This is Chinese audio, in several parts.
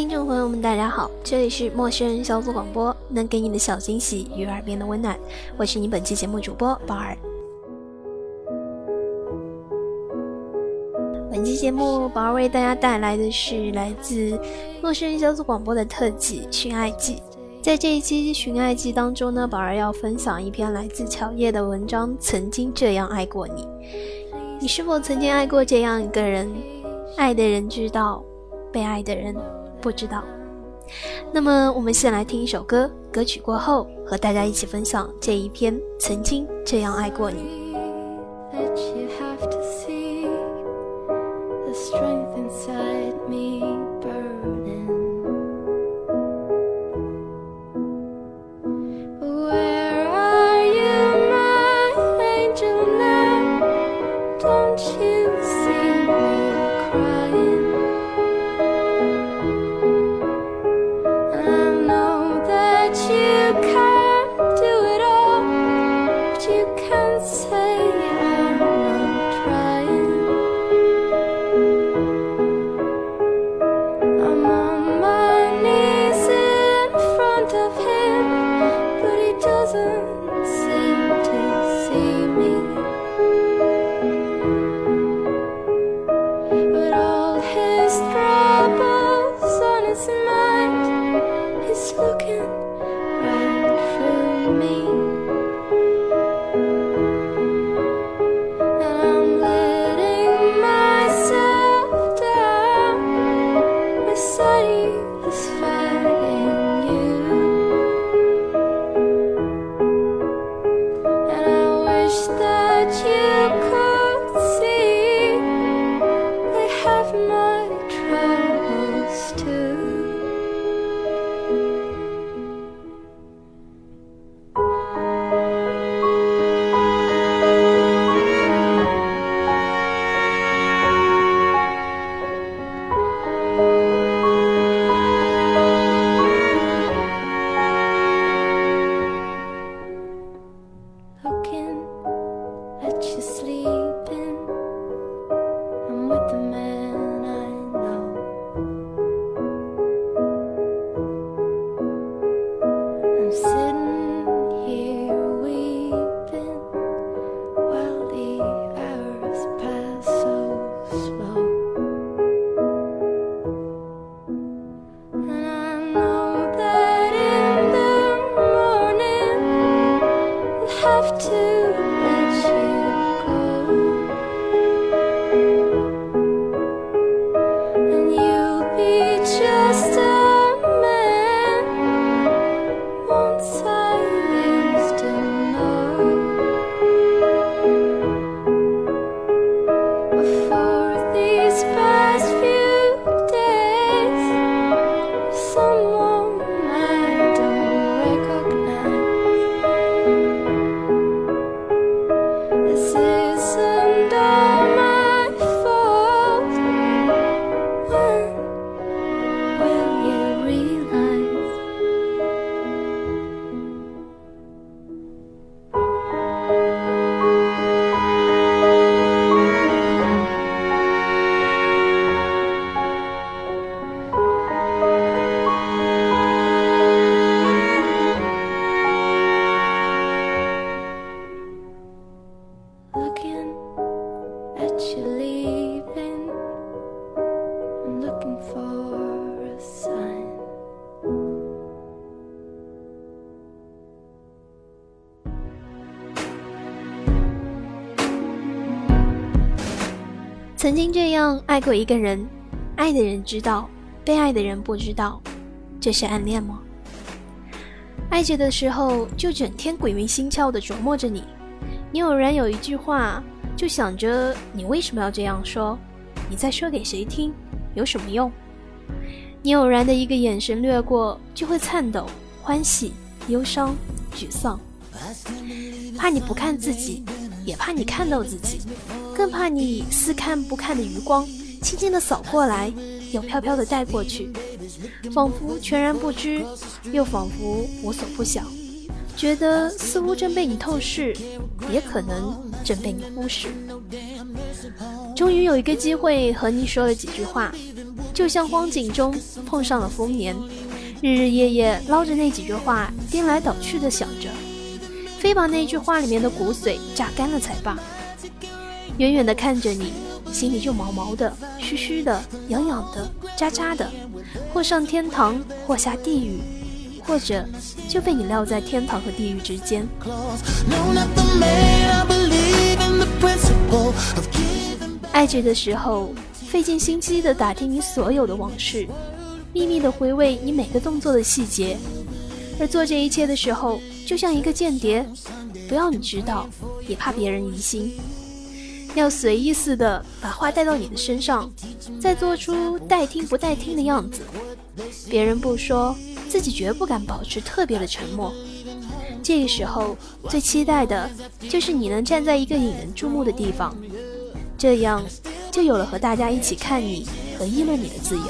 听众朋友们，大家好，这里是陌生人小组广播，能给你的小惊喜与耳边的温暖，我是你本期节目主播宝儿。本期节目，宝儿为大家带来的是来自陌生人小组广播的特辑《寻爱记》。在这一期《寻爱记》当中呢，宝儿要分享一篇来自乔叶的文章《曾经这样爱过你》。你是否曾经爱过这样一个人？爱的人知道，被爱的人不知道。那么，我们先来听一首歌，歌曲过后，和大家一起分享这一篇《曾经这样爱过你》。you. 曾经这样爱过一个人，爱的人知道，被爱的人不知道，这是暗恋吗？爱着的时候就整天鬼迷心窍的琢磨着你，你偶然有一句话，就想着你为什么要这样说？你在说给谁听？有什么用？你偶然的一个眼神掠过，就会颤抖、欢喜、忧伤、沮丧，怕你不看自己，也怕你看到自己。更怕你似看不看的余光，轻轻的扫过来，又飘飘的带过去，仿佛全然不知，又仿佛无所不晓，觉得似乎正被你透视，也可能正被你忽视。终于有一个机会和你说了几句话。就像荒井中碰上了丰年，日日夜夜捞着那几句话，颠来倒去的想着，非把那句话里面的骨髓榨干了才罢。远远的看着你，心里就毛毛的、虚虚的、痒痒的、扎扎的，或上天堂，或下地狱，或者就被你撂在天堂和地狱之间。爱着的时候，费尽心机的打听你所有的往事，秘密的回味你每个动作的细节；而做这一切的时候，就像一个间谍，不要你知道，也怕别人疑心，要随意似的把话带到你的身上，再做出待听不待听的样子。别人不说，自己绝不敢保持特别的沉默。这个时候，最期待的就是你能站在一个引人注目的地方。这样，就有了和大家一起看你和议论你的自由。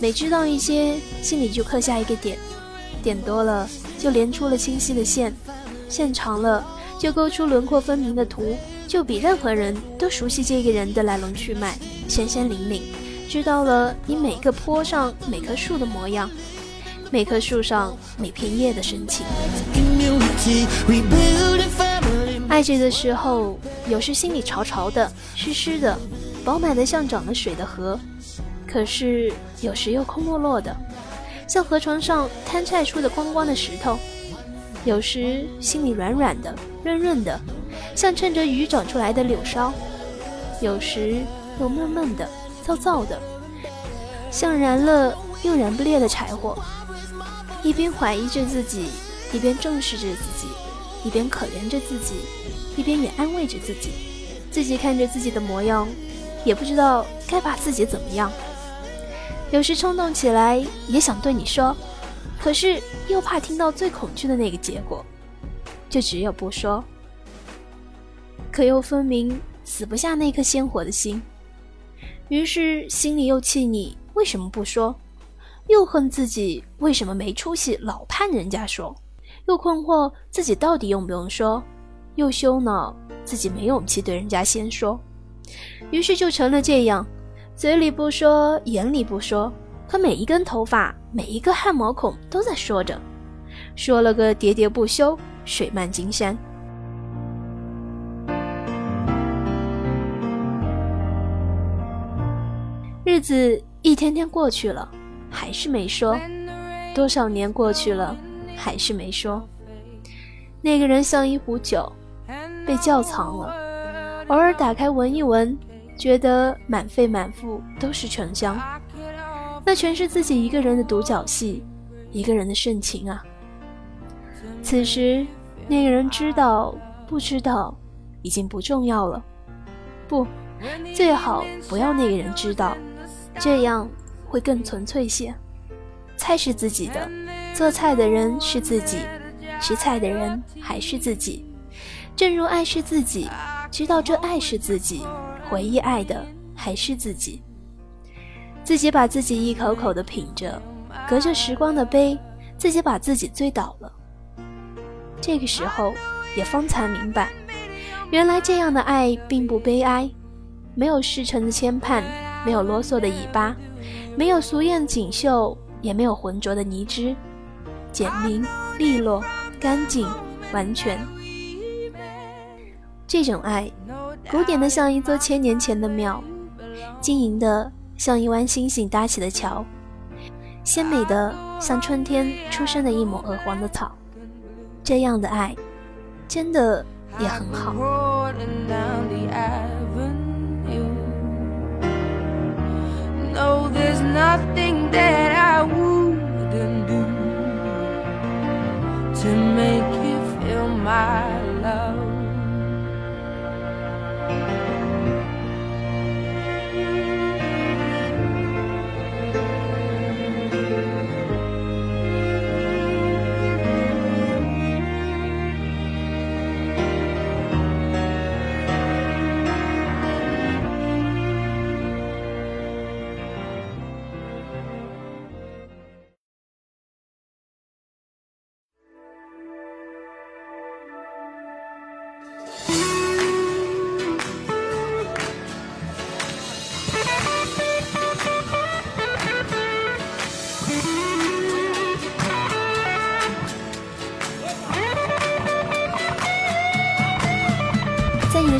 每知道一些，心里就刻下一个点，点多了就连出了清晰的线，线长了就勾出轮廓分明的图，就比任何人都熟悉这个人的来龙去脉，鲜鲜灵灵，知道了你每个坡上每棵树的模样。每棵树上每片叶的神情。爱着的时候，有时心里潮潮的、湿湿的、饱满的像涨了水的河；可是有时又空落落的，像河床上摊晒出的光光的石头；有时心里软软的、润润的，像趁着雨长出来的柳梢；有时又闷闷的、燥燥的，像燃了又燃不烈的柴火。一边怀疑着自己，一边正视着自己，一边可怜着自己，一边也安慰着自己。自己看着自己的模样，也不知道该把自己怎么样。有时冲动起来，也想对你说，可是又怕听到最恐惧的那个结果，就只有不说。可又分明死不下那颗鲜活的心，于是心里又气你为什么不说。又恨自己为什么没出息，老盼人家说；又困惑自己到底用不用说；又羞恼自己没勇气对人家先说。于是就成了这样：嘴里不说，眼里不说，可每一根头发、每一个汗毛孔都在说着，说了个喋喋不休，水漫金山。日子一天天过去了。还是没说，多少年过去了，还是没说。那个人像一壶酒，被窖藏了，偶尔打开闻一闻，觉得满肺满腹都是醇香。那全是自己一个人的独角戏，一个人的盛情啊。此时，那个人知道不知道，已经不重要了。不，最好不要那个人知道，这样。会更纯粹些。菜是自己的，做菜的人是自己，吃菜的人还是自己。正如爱是自己，知道这爱是自己，回忆爱的还是自己。自己把自己一口口的品着，隔着时光的杯，自己把自己醉倒了。这个时候也方才明白，原来这样的爱并不悲哀，没有世尘的牵绊，没有啰嗦的尾巴。没有俗艳锦绣，也没有浑浊的泥汁，简明、利落、干净、完全。这种爱，古典的像一座千年前的庙，晶莹的像一弯星星搭起的桥，鲜美的像春天出生的一抹鹅黄的草。这样的爱，真的也很好。nothing that I wouldn't do to make you feel my love.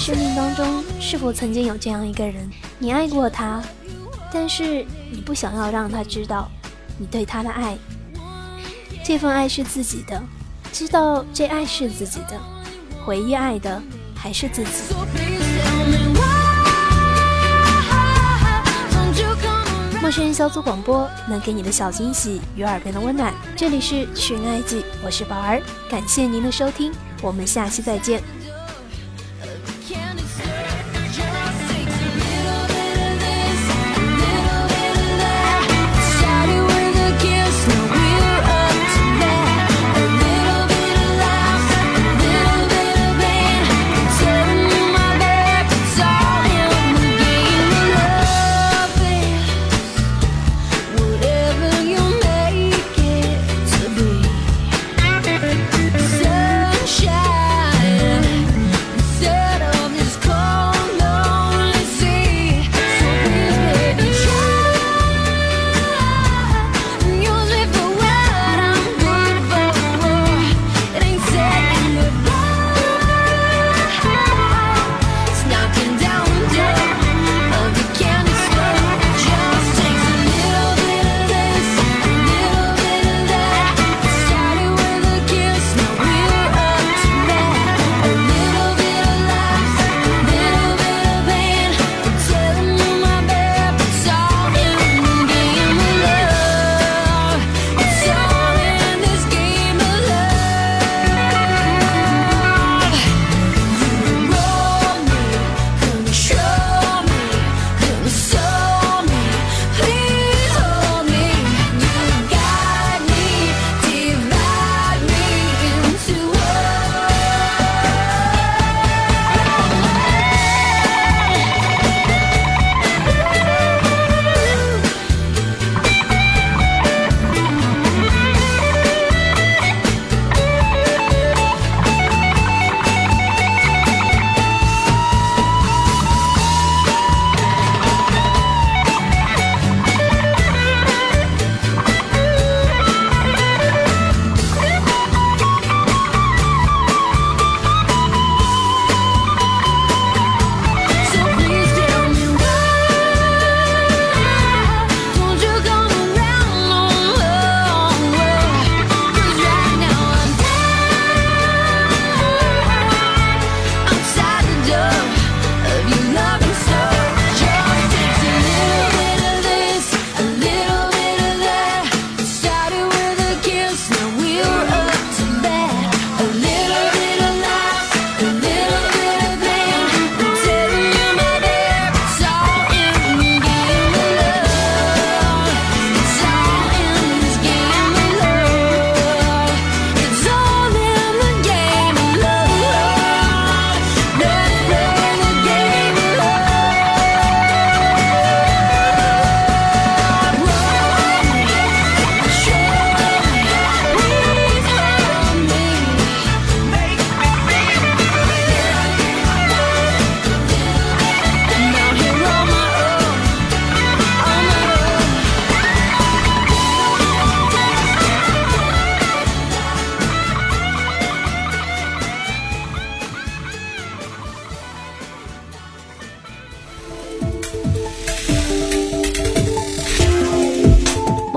生命当中，是否曾经有这样一个人，你爱过他，但是你不想要让他知道你对他的爱，这份爱是自己的，知道这爱是自己的，回忆爱的还是自己。陌生人小组广播能给你的小惊喜与耳边的温暖，这里是寻爱记，我是宝儿，感谢您的收听，我们下期再见。